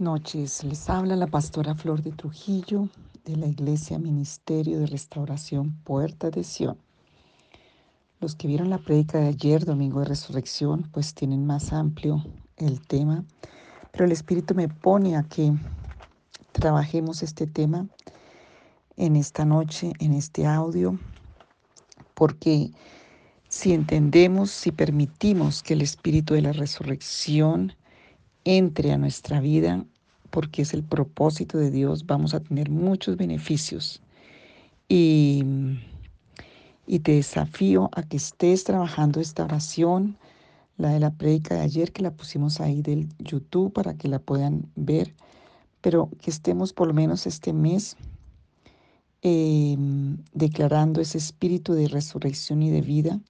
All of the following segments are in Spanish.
Noches, les habla la pastora Flor de Trujillo de la Iglesia Ministerio de Restauración Puerta de Sion. Los que vieron la prédica de ayer, Domingo de Resurrección, pues tienen más amplio el tema, pero el Espíritu me pone a que trabajemos este tema en esta noche, en este audio, porque si entendemos, si permitimos que el Espíritu de la Resurrección entre a nuestra vida, porque es el propósito de Dios, vamos a tener muchos beneficios. Y, y te desafío a que estés trabajando esta oración, la de la prédica de ayer, que la pusimos ahí del YouTube para que la puedan ver, pero que estemos por lo menos este mes eh, declarando ese espíritu de resurrección y de vida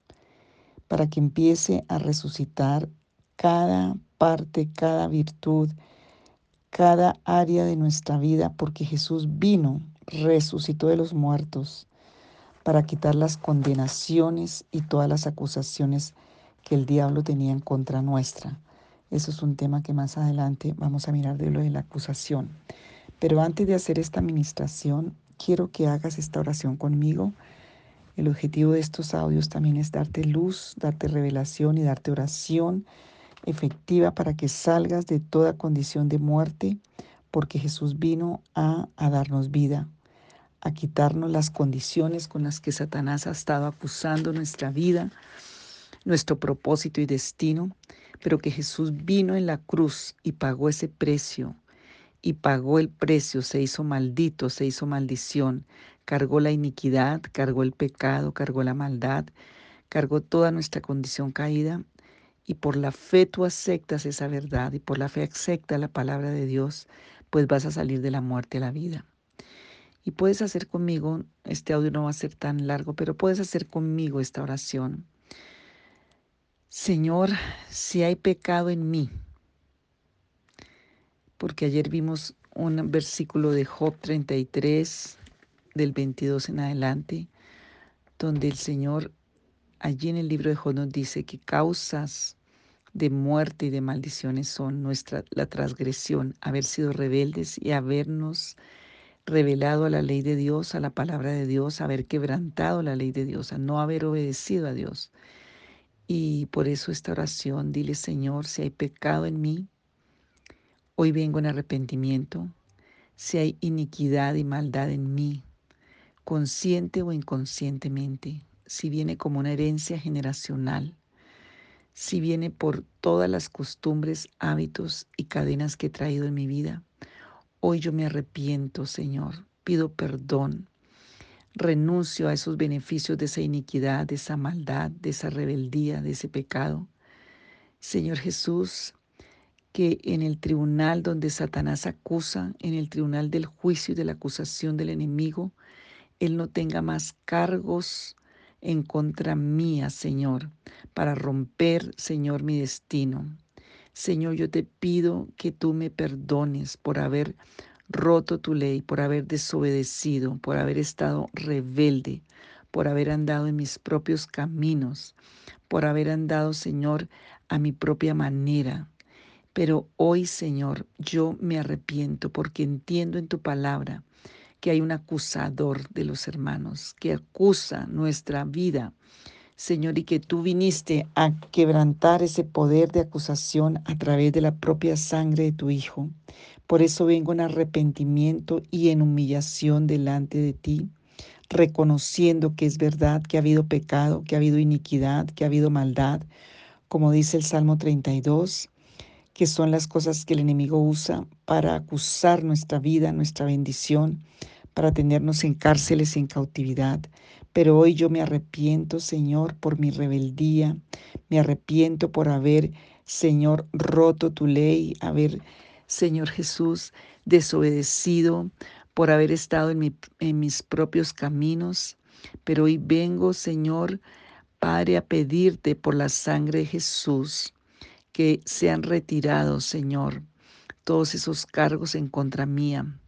para que empiece a resucitar cada parte, cada virtud, cada área de nuestra vida, porque Jesús vino, resucitó de los muertos para quitar las condenaciones y todas las acusaciones que el diablo tenía en contra nuestra. Eso es un tema que más adelante vamos a mirar de lo de la acusación. Pero antes de hacer esta administración, quiero que hagas esta oración conmigo el objetivo de estos audios también es darte luz, darte revelación y darte oración efectiva para que salgas de toda condición de muerte, porque Jesús vino a, a darnos vida, a quitarnos las condiciones con las que Satanás ha estado acusando nuestra vida, nuestro propósito y destino, pero que Jesús vino en la cruz y pagó ese precio y pagó el precio, se hizo maldito, se hizo maldición, cargó la iniquidad, cargó el pecado, cargó la maldad, cargó toda nuestra condición caída y por la fe tú aceptas esa verdad y por la fe aceptas la palabra de Dios, pues vas a salir de la muerte a la vida. Y puedes hacer conmigo, este audio no va a ser tan largo, pero puedes hacer conmigo esta oración. Señor, si hay pecado en mí, porque ayer vimos un versículo de Job 33, del 22 en adelante, donde el Señor allí en el libro de Job nos dice que causas de muerte y de maldiciones son nuestra la transgresión, haber sido rebeldes y habernos revelado a la ley de Dios, a la palabra de Dios, haber quebrantado la ley de Dios, a no haber obedecido a Dios. Y por eso esta oración, dile Señor, si hay pecado en mí, Hoy vengo en arrepentimiento. Si hay iniquidad y maldad en mí, consciente o inconscientemente, si viene como una herencia generacional, si viene por todas las costumbres, hábitos y cadenas que he traído en mi vida, hoy yo me arrepiento, Señor, pido perdón, renuncio a esos beneficios de esa iniquidad, de esa maldad, de esa rebeldía, de ese pecado. Señor Jesús, que en el tribunal donde Satanás acusa, en el tribunal del juicio y de la acusación del enemigo, Él no tenga más cargos en contra mía, Señor, para romper, Señor, mi destino. Señor, yo te pido que tú me perdones por haber roto tu ley, por haber desobedecido, por haber estado rebelde, por haber andado en mis propios caminos, por haber andado, Señor, a mi propia manera. Pero hoy, Señor, yo me arrepiento porque entiendo en tu palabra que hay un acusador de los hermanos, que acusa nuestra vida. Señor, y que tú viniste a quebrantar ese poder de acusación a través de la propia sangre de tu Hijo. Por eso vengo en arrepentimiento y en humillación delante de ti, reconociendo que es verdad que ha habido pecado, que ha habido iniquidad, que ha habido maldad, como dice el Salmo 32, que son las cosas que el enemigo usa para acusar nuestra vida, nuestra bendición, para tenernos en cárceles y en cautividad. Pero hoy yo me arrepiento, Señor, por mi rebeldía, me arrepiento por haber, Señor, roto tu ley, haber, Señor Jesús, desobedecido, por haber estado en, mis propios caminos. Pero hoy vengo, Señor, Padre, a pedirte por la sangre de Jesús que sean retirados, Señor, todos esos cargos en contra mía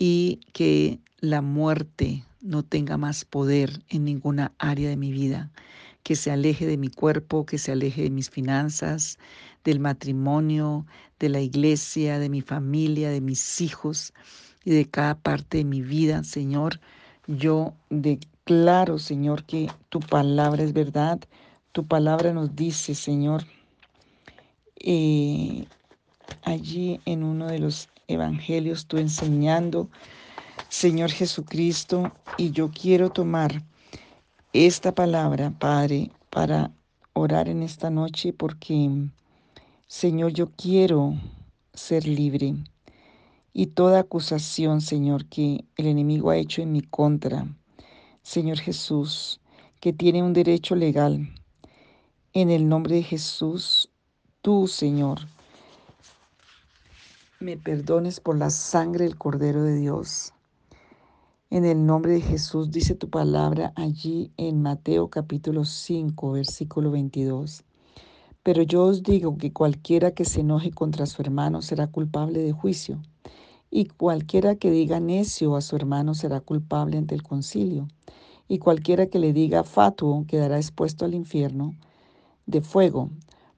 y que la muerte no tenga más poder en ninguna área de mi vida, que se aleje de mi cuerpo, que se aleje de mis finanzas, del matrimonio, de la iglesia, de mi familia, de mis hijos y de cada parte de mi vida, Señor. Yo declaro, Señor, que tu palabra es verdad. Tu palabra nos dice, Señor, eh, allí en uno de los evangelios, tú enseñando, Señor Jesucristo, y yo quiero tomar esta palabra, Padre, para orar en esta noche porque, Señor, yo quiero ser libre. Y toda acusación, Señor, que el enemigo ha hecho en mi contra, Señor Jesús, que tiene un derecho legal, en el nombre de Jesús, tú, Señor, me perdones por la sangre del Cordero de Dios. En el nombre de Jesús dice tu palabra allí en Mateo capítulo 5, versículo 22. Pero yo os digo que cualquiera que se enoje contra su hermano será culpable de juicio, y cualquiera que diga necio a su hermano será culpable ante el concilio, y cualquiera que le diga fatuo quedará expuesto al infierno de fuego.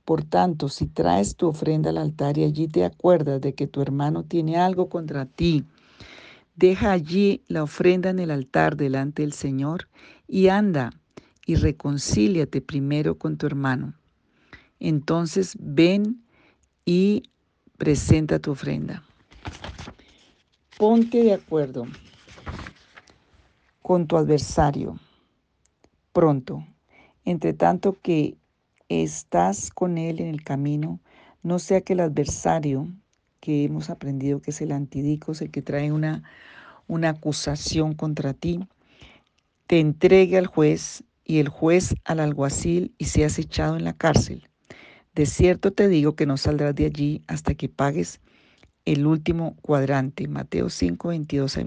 Por tanto, si traes tu ofrenda al altar y allí te acuerdas de que tu hermano tiene algo contra ti, Deja allí la ofrenda en el altar delante del Señor y anda y reconcíliate primero con tu hermano. Entonces ven y presenta tu ofrenda. Ponte de acuerdo con tu adversario pronto. Entre tanto que estás con él en el camino, no sea que el adversario que hemos aprendido que es el antidicos, el que trae una, una acusación contra ti, te entregue al juez y el juez al alguacil y seas echado en la cárcel. De cierto te digo que no saldrás de allí hasta que pagues el último cuadrante. Mateo 5, 22 a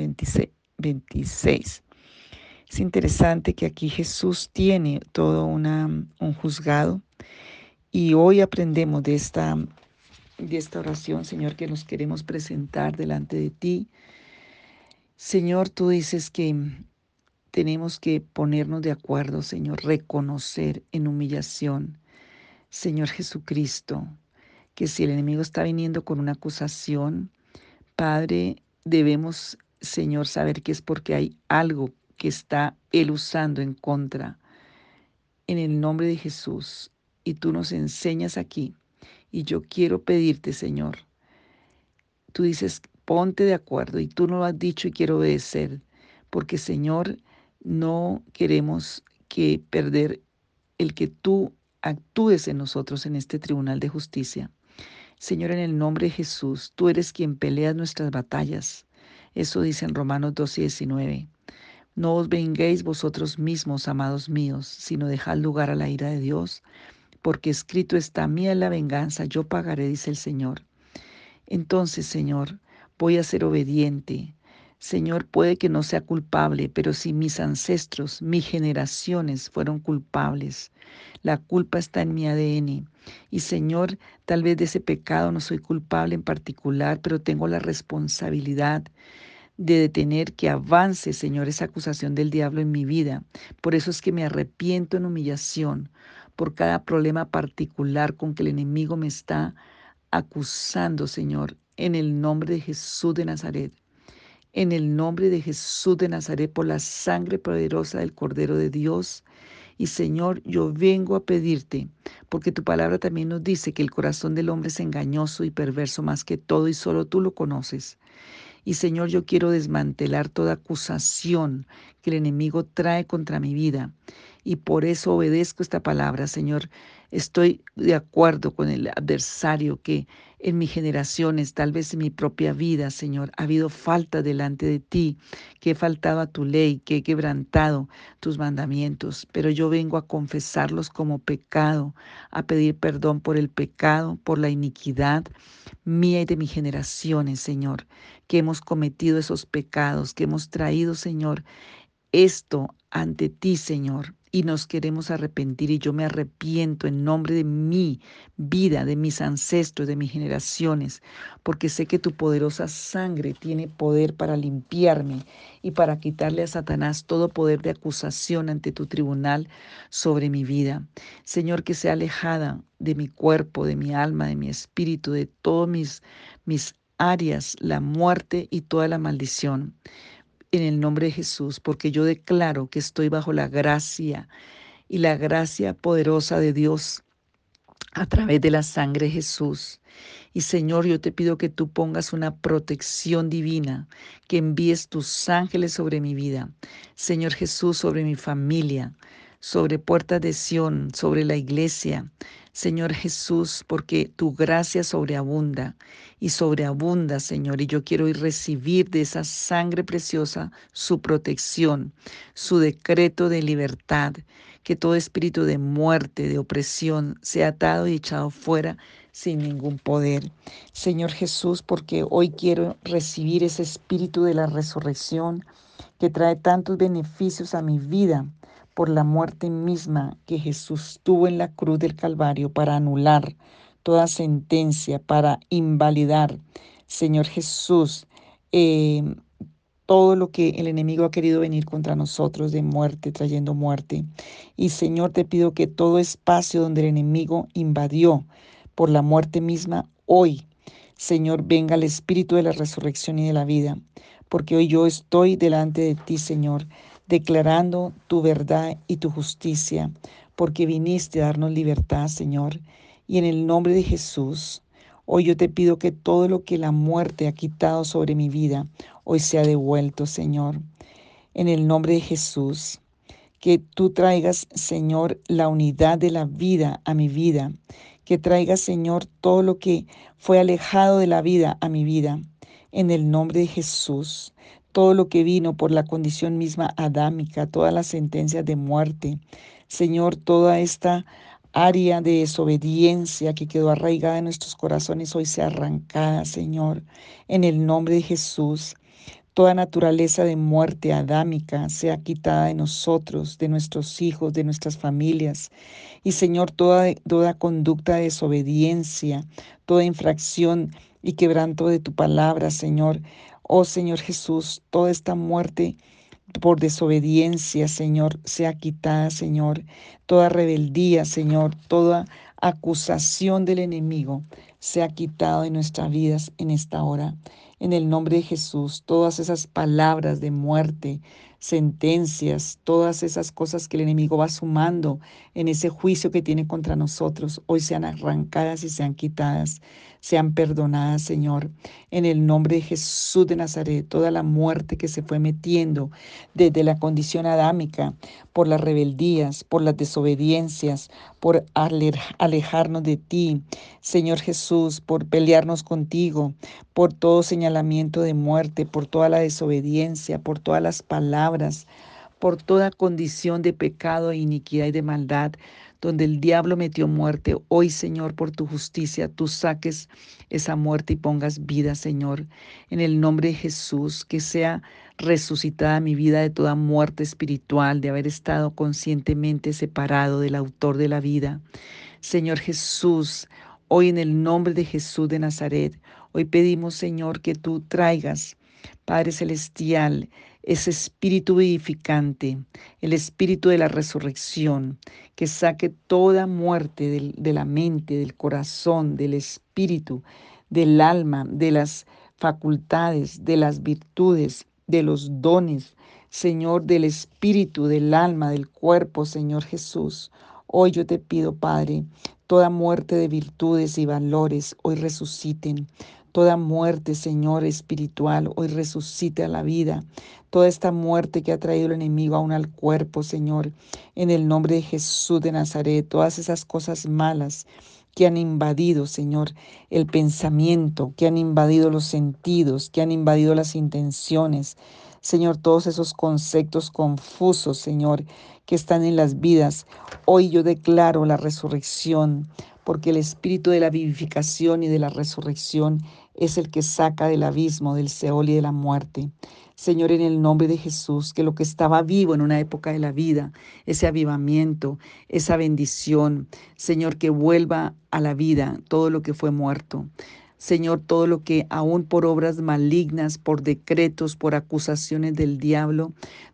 26. Es interesante que aquí Jesús tiene todo un juzgado y hoy aprendemos de esta de esta oración, Señor, que nos queremos presentar delante de ti. Señor, tú dices que tenemos que ponernos de acuerdo, Señor, reconocer en humillación, Señor Jesucristo, que si el enemigo está viniendo con una acusación, Padre, debemos, Señor, saber que es porque hay algo que está él usando en contra. En el nombre de Jesús. Y tú nos enseñas aquí y yo quiero pedirte, Señor, tú dices, ponte de acuerdo y tú no lo has dicho y quiero obedecer, porque, Señor, no queremos que perder el que tú actúes en nosotros en este tribunal de justicia. Señor, en el nombre de Jesús, tú eres quien pelea nuestras batallas. Eso dice en Romanos 12 y 19. No os venguéis vosotros mismos, amados míos, sino dejad lugar a la ira de Dios, porque escrito está, mía la venganza, yo pagaré, dice el Señor. Entonces, Señor, voy a ser obediente. Señor, puede que no sea culpable, pero si mis ancestros, mis generaciones fueron culpables, la culpa está en mi ADN. Y Señor, tal vez de ese pecado no soy culpable en particular, pero tengo la responsabilidad de detener que avance, Señor, esa acusación del diablo en mi vida. Por eso es que me arrepiento en humillación por cada problema particular con que el enemigo me está acusando, Señor, en el nombre de Jesús de Nazaret. En el nombre de Jesús de Nazaret, por la sangre poderosa del Cordero de Dios. Y Señor, yo vengo a pedirte, porque tu palabra también nos dice que el corazón del hombre es engañoso y perverso más que todo y solo tú lo conoces. Y Señor, yo quiero desmantelar toda acusación que el enemigo trae contra mi vida y por eso obedezco esta palabra, Señor. Estoy de acuerdo con el adversario que en mis generaciones, tal vez en mi propia vida, Señor, ha habido falta delante de ti, que he faltado a tu ley, que he quebrantado tus mandamientos, pero yo vengo a confesarlos como pecado, a pedir perdón por el pecado, por la iniquidad mía y de mis generaciones, Señor, que hemos cometido esos pecados, que hemos traído, Señor, esto ante ti, Señor, y nos queremos arrepentir y yo me arrepiento en nombre de mi vida, de mis ancestros, de mis generaciones, porque sé que tu poderosa sangre tiene poder para limpiarme y para quitarle a Satanás todo poder de acusación ante tu tribunal sobre mi vida. Señor, que sea alejada de mi cuerpo, de mi alma, de mi espíritu, de todos mis, mis áreas, la muerte y toda la maldición en el nombre de Jesús, porque yo declaro que estoy bajo la gracia y la gracia poderosa de Dios a través de la sangre de Jesús. Y Señor, yo te pido que tú pongas una protección divina, que envíes tus ángeles sobre mi vida. Señor Jesús, sobre mi familia, sobre puertas de Sión, sobre la iglesia. Señor Jesús, porque tu gracia sobreabunda y sobreabunda, Señor, y yo quiero ir recibir de esa sangre preciosa su protección, su decreto de libertad, que todo espíritu de muerte, de opresión, sea atado y echado fuera sin ningún poder. Señor Jesús, porque hoy quiero recibir ese espíritu de la resurrección que trae tantos beneficios a mi vida por la muerte misma que Jesús tuvo en la cruz del Calvario para anular toda sentencia, para invalidar, Señor Jesús, eh, todo lo que el enemigo ha querido venir contra nosotros de muerte, trayendo muerte. Y Señor, te pido que todo espacio donde el enemigo invadió por la muerte misma, hoy, Señor, venga el espíritu de la resurrección y de la vida, porque hoy yo estoy delante de ti, Señor, declarando tu verdad y tu justicia, porque viniste a darnos libertad, Señor. Y en el nombre de Jesús, hoy yo te pido que todo lo que la muerte ha quitado sobre mi vida, hoy sea devuelto, Señor. En el nombre de Jesús, que tú traigas, Señor, la unidad de la vida a mi vida, que traigas, Señor, todo lo que fue alejado de la vida a mi vida. En el nombre de Jesús, todo lo que vino por la condición misma adámica, todas las sentencias de muerte. Señor, toda esta área de desobediencia que quedó arraigada en nuestros corazones hoy sea arrancada, Señor, en el nombre de Jesús. Toda naturaleza de muerte adámica sea quitada de nosotros, de nuestros hijos, de nuestras familias. Y Señor, toda, toda conducta de desobediencia, toda infracción y quebranto de tu palabra, Señor, Oh Señor Jesús, toda esta muerte por desobediencia, Señor, sea quitada, Señor. Toda rebeldía, Señor, toda acusación del enemigo sea quitada de nuestras vidas en esta hora. En el nombre de Jesús, todas esas palabras de muerte, sentencias, todas esas cosas que el enemigo va sumando en ese juicio que tiene contra nosotros, hoy sean arrancadas y sean quitadas, sean perdonadas, Señor. En el nombre de Jesús de Nazaret, toda la muerte que se fue metiendo desde la condición adámica, por las rebeldías, por las desobediencias, por alejarnos de ti, Señor Jesús, por pelearnos contigo, por todo señalamiento de muerte, por toda la desobediencia, por todas las palabras, por toda condición de pecado, e iniquidad y de maldad, donde el diablo metió muerte. Hoy, Señor, por tu justicia, tú saques esa muerte y pongas vida, Señor. En el nombre de Jesús, que sea resucitada mi vida de toda muerte espiritual, de haber estado conscientemente separado del autor de la vida. Señor Jesús, hoy en el nombre de Jesús de Nazaret, hoy pedimos, Señor, que tú traigas, Padre Celestial, ese espíritu vivificante, el espíritu de la resurrección, que saque toda muerte de la mente, del corazón, del espíritu, del alma, de las facultades, de las virtudes, de los dones, Señor, del espíritu, del alma, del cuerpo, Señor Jesús. Hoy yo te pido, Padre, toda muerte de virtudes y valores hoy resuciten. Toda muerte, Señor, espiritual, hoy resucite a la vida. Toda esta muerte que ha traído el enemigo aún al cuerpo, Señor, en el nombre de Jesús de Nazaret, todas esas cosas malas que han invadido, Señor, el pensamiento, que han invadido los sentidos, que han invadido las intenciones. Señor, todos esos conceptos confusos, Señor, que están en las vidas. Hoy yo declaro la resurrección porque el espíritu de la vivificación y de la resurrección es el que saca del abismo, del Seol y de la muerte. Señor, en el nombre de Jesús, que lo que estaba vivo en una época de la vida, ese avivamiento, esa bendición, Señor, que vuelva a la vida todo lo que fue muerto. Señor, todo lo que aún por obras malignas, por decretos, por acusaciones del diablo,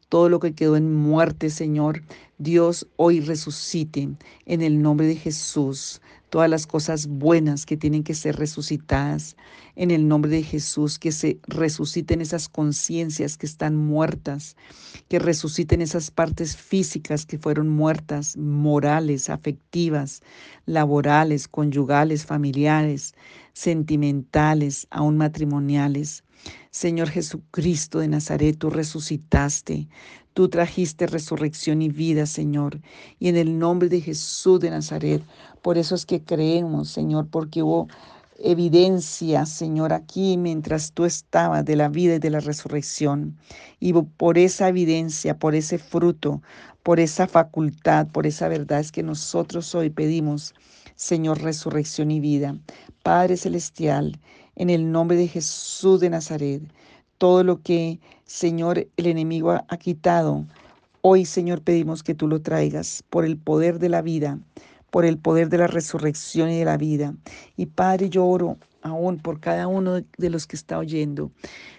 todo lo que quedó en muerte, Señor, Dios hoy resucite en el nombre de Jesús todas las cosas buenas que tienen que ser resucitadas en el nombre de Jesús, que se resuciten esas conciencias que están muertas, que resuciten esas partes físicas que fueron muertas, morales, afectivas, laborales, conyugales, familiares, sentimentales, aún matrimoniales. Señor Jesucristo de Nazaret, tú resucitaste, tú trajiste resurrección y vida, Señor. Y en el nombre de Jesús de Nazaret, por eso es que creemos, Señor, porque hubo evidencia, Señor, aquí mientras tú estabas de la vida y de la resurrección. Y por esa evidencia, por ese fruto, por esa facultad, por esa verdad es que nosotros hoy pedimos, Señor, resurrección y vida. Padre Celestial, en el nombre de Jesús de Nazaret. Todo lo que, Señor, el enemigo ha, quitado, hoy, Señor, pedimos que tú lo traigas por el poder de la vida, por el poder de la resurrección y de la vida. Y Padre, yo oro aún por cada uno de los que está oyendo.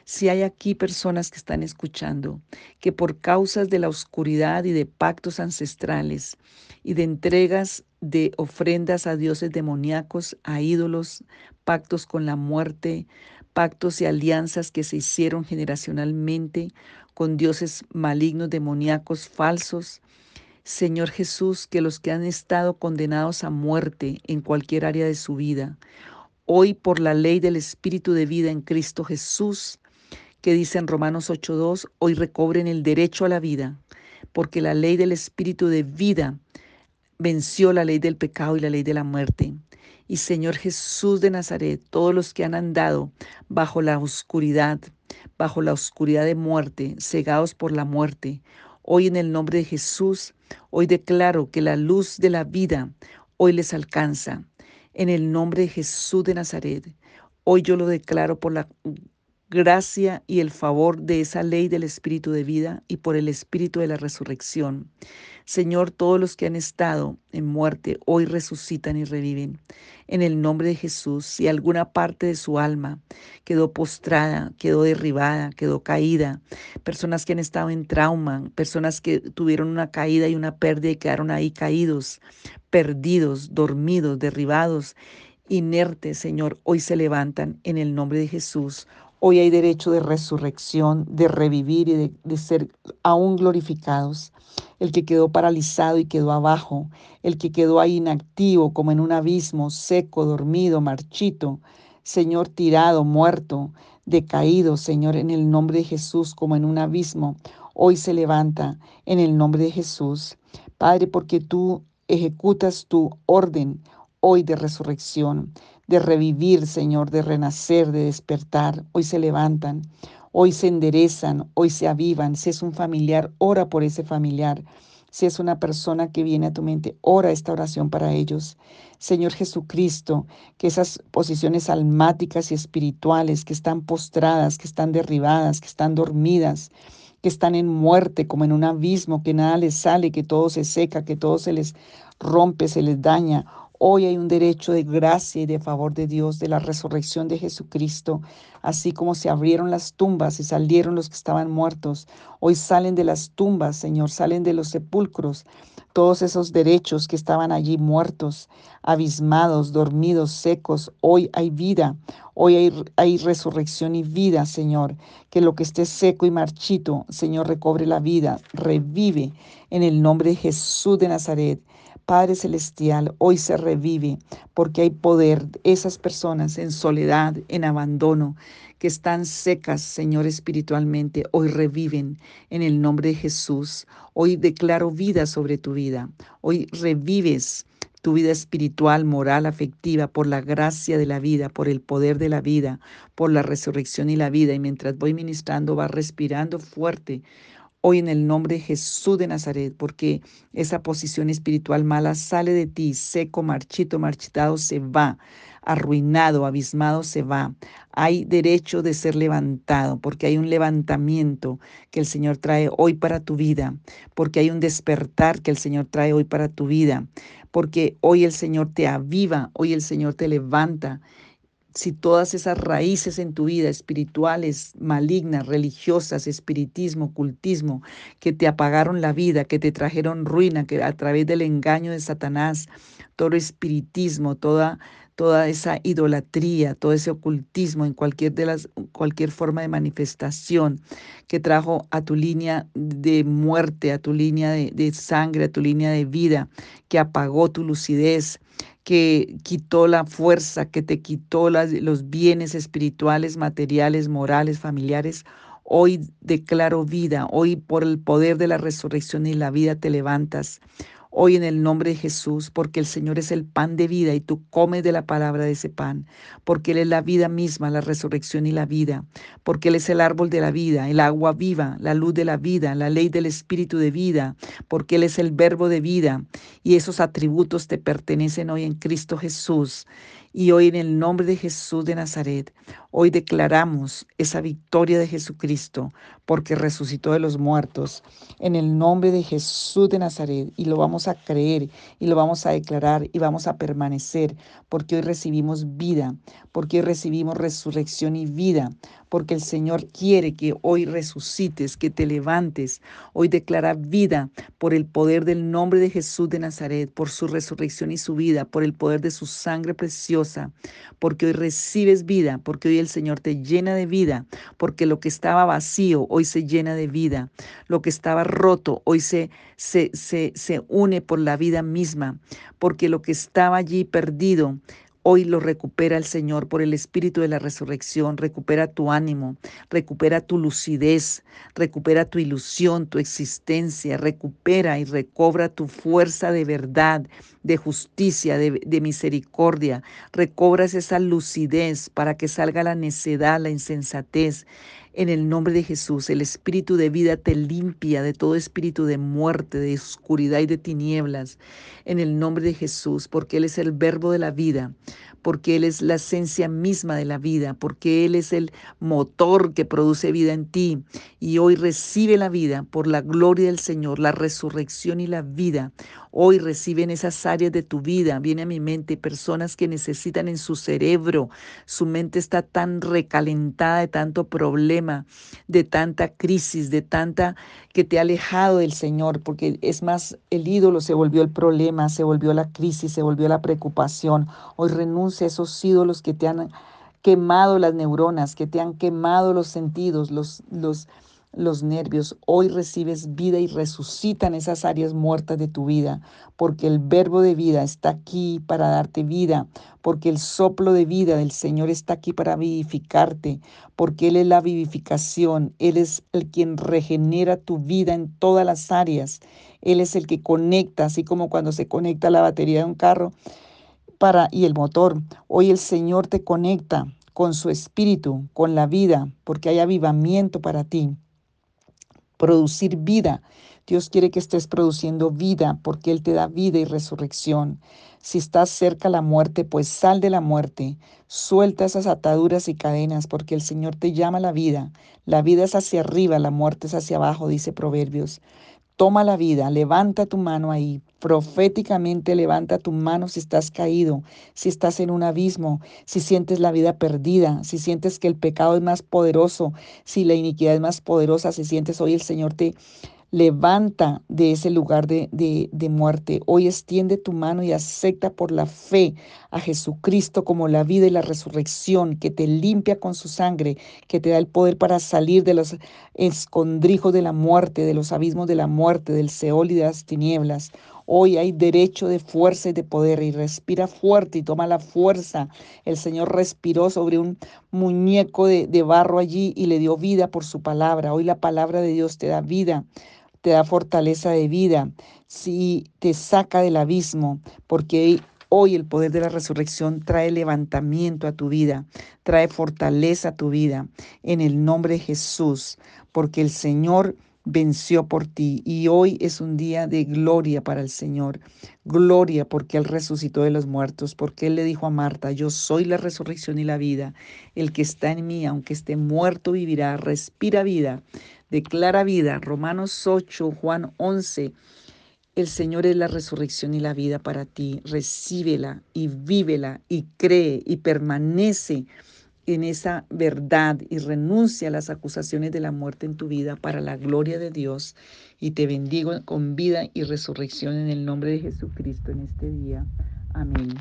Si hay aquí personas que están escuchando, que por causas de la oscuridad y de pactos ancestrales y de entregas de ofrendas a dioses demoníacos, a ídolos, pactos con la muerte, pactos y alianzas que se hicieron generacionalmente con dioses malignos, demoníacos, falsos. Señor Jesús, que los que han estado condenados a muerte en cualquier área de su vida, hoy por la ley del Espíritu de vida en Cristo Jesús, que dice en Romanos 8.2, hoy recobren el derecho a la vida, porque la ley del Espíritu de vida venció la ley del pecado y la ley de la muerte. Y Señor Jesús de Nazaret, todos los que han andado bajo la oscuridad, bajo la oscuridad de muerte, cegados por la muerte, hoy en el nombre de Jesús, hoy declaro que la luz de la vida hoy les alcanza. En el nombre de Jesús de Nazaret, hoy yo lo declaro por la gracia y el favor de esa ley del Espíritu de vida y por el Espíritu de la resurrección. Señor, todos los que han estado en muerte hoy resucitan y reviven. En el nombre de Jesús, si alguna parte de su alma quedó postrada, quedó derribada, quedó caída, personas que han estado en trauma, personas que tuvieron una caída y una pérdida y quedaron ahí caídos, perdidos, dormidos, derribados, inertes, Señor, hoy se levantan en el nombre de Jesús. Hoy hay derecho de resurrección, de revivir y de, ser aún glorificados. El que quedó paralizado y quedó abajo, el que quedó ahí inactivo como en un abismo, seco, dormido, marchito, Señor, tirado, muerto, decaído, Señor, en el nombre de Jesús como en un abismo, hoy se levanta en el nombre de Jesús. Padre, porque tú ejecutas tu orden hoy de resurrección de revivir, Señor, de renacer, de despertar. Hoy se levantan, hoy se enderezan, hoy se avivan. Si es un familiar, ora por ese familiar. Si es una persona que viene a tu mente, ora esta oración para ellos. Señor Jesucristo, que esas posiciones almáticas y espirituales que están postradas, que están derribadas, que están dormidas, que están en muerte, como en un abismo, que nada les sale, que todo se seca, que todo se les rompe, se les daña. Hoy hay un derecho de gracia y de favor de Dios, de la resurrección de Jesucristo, así como se abrieron las tumbas y salieron los que estaban muertos. Hoy salen de las tumbas, Señor, salen de los sepulcros todos esos derechos que estaban allí muertos, abismados, dormidos, secos. Hoy hay vida, hoy hay, hay, resurrección y vida, Señor. Que lo que esté seco y marchito, Señor, recobre la vida, revive en el nombre de Jesús de Nazaret. Padre Celestial, hoy se revive porque hay poder. Esas personas en soledad, en abandono, que están secas, Señor, espiritualmente, hoy reviven en el nombre de Jesús. Hoy declaro vida sobre tu vida. Hoy revives tu vida espiritual, moral, afectiva, por la gracia de la vida, por el poder de la vida, por la resurrección y la vida. Y mientras voy ministrando, va respirando fuerte hoy en el nombre de Jesús de Nazaret, porque esa posición espiritual mala sale de ti, seco, marchito, marchitado, se va, arruinado, abismado, se va. Hay derecho de ser levantado, porque hay un levantamiento que el Señor trae hoy para tu vida, porque hay un despertar que el Señor trae hoy para tu vida, porque hoy el Señor te aviva, hoy el Señor te levanta si todas esas raíces en tu vida espirituales, malignas, religiosas, espiritismo, ocultismo, que te apagaron la vida, que te trajeron ruina, que a través del engaño de Satanás, todo espiritismo, toda toda esa idolatría, todo ese ocultismo en cualquier de las cualquier forma de manifestación que trajo a tu línea de muerte, a tu línea de, de sangre, a tu línea de vida, que apagó tu lucidez, que quitó la fuerza, que te quitó los bienes espirituales, materiales, morales, familiares. Hoy declaro vida, hoy por el poder de la resurrección y la vida te levantas hoy en el nombre de Jesús, porque el Señor es el pan de vida y tú comes de la palabra de ese pan, porque Él es la vida misma, la resurrección y la vida, porque Él es el árbol de la vida, el agua viva, la luz de la vida, la ley del espíritu de vida, porque Él es el verbo de vida y esos atributos te pertenecen hoy en Cristo Jesús. Y hoy en el nombre de Jesús de Nazaret, hoy declaramos esa victoria de Jesucristo porque resucitó de los muertos. En el nombre de Jesús de Nazaret. Y lo vamos a creer y lo vamos a declarar y vamos a permanecer porque hoy recibimos vida, porque hoy recibimos resurrección y vida, porque el Señor quiere que hoy resucites, que te levantes. Hoy declara vida por el poder del nombre de Jesús de Nazaret, por su resurrección y su vida, por el poder de su sangre preciosa, porque hoy recibes vida, porque hoy el Señor te llena de vida, porque lo que estaba vacío hoy se llena de vida, lo que estaba roto hoy se, se, se, se une por la vida misma, porque lo que estaba allí perdido Hoy lo recupera el Señor por el Espíritu de la Resurrección. Recupera tu ánimo, recupera tu lucidez, recupera tu ilusión, tu existencia, recupera y recobra tu fuerza de verdad, de justicia, de, de misericordia. Recobras esa lucidez para que salga la necedad, la insensatez. En el nombre de Jesús, el espíritu de vida te limpia de todo espíritu de muerte, de oscuridad y de tinieblas. En el nombre de Jesús, porque Él es el verbo de la vida porque Él es la esencia misma de la vida, porque Él es el motor que produce vida en ti. Y hoy recibe la vida por la gloria del Señor, la resurrección y la vida. Hoy reciben esas áreas de tu vida. Viene a mi mente personas que necesitan en su cerebro. Su mente está tan recalentada de tanto problema, de tanta crisis, de tanta que te ha alejado del Señor, porque es más, el ídolo se volvió el problema, se volvió la crisis, se volvió la preocupación. Hoy renuncia esos ídolos que te han quemado las neuronas, que te han quemado los sentidos, los, los, los nervios. Hoy recibes vida y resucitan esas áreas muertas de tu vida, porque el verbo de vida está aquí para darte vida, porque el soplo de vida del Señor está aquí para vivificarte, porque Él es la vivificación, Él es el quien regenera tu vida en todas las áreas. Él es el que conecta, así como cuando se conecta la batería de un carro, y el motor. Hoy el Señor te conecta con su espíritu, con la vida, porque hay avivamiento para ti. Producir vida. Dios quiere que estés produciendo vida porque Él te da vida y resurrección. Si estás cerca a la muerte, pues sal de la muerte. Suelta esas ataduras y cadenas porque el Señor te llama a la vida. La vida es hacia arriba, la muerte es hacia abajo, dice Proverbios. Toma la vida, levanta tu mano ahí, proféticamente levanta tu mano si estás caído, si estás en un abismo, si sientes la vida perdida, si sientes que el pecado es más poderoso, si la iniquidad es más poderosa, si sientes hoy el Señor te levanta de ese lugar de, de, muerte. Hoy extiende tu mano y acepta por la fe a Jesucristo como la vida y la resurrección, que te limpia con su sangre, que te da el poder para salir de los escondrijos de la muerte, de los abismos de la muerte, del Seol y de las tinieblas. Hoy hay derecho de fuerza y de poder y respira fuerte y toma la fuerza. El Señor respiró sobre un muñeco de, de barro allí y le dio vida por su palabra. Hoy la palabra de Dios te da vida te da fortaleza de vida, si te saca del abismo, porque hoy el poder de la resurrección trae levantamiento a tu vida, trae fortaleza a tu vida, en el nombre de Jesús, porque el Señor venció por ti y hoy es un día de gloria para el Señor. Gloria porque Él resucitó de los muertos, porque Él le dijo a Marta, yo soy la resurrección y la vida. El que está en mí, aunque esté muerto, vivirá, respira vida, declara vida. Romanos 8, Juan 11. El Señor es la resurrección y la vida para ti. Recíbela y vívela y cree y permanece en esa verdad y renuncia a las acusaciones de la muerte en tu vida para la gloria de Dios. Y te bendigo con vida y resurrección en el nombre de Jesucristo en este día. Amén.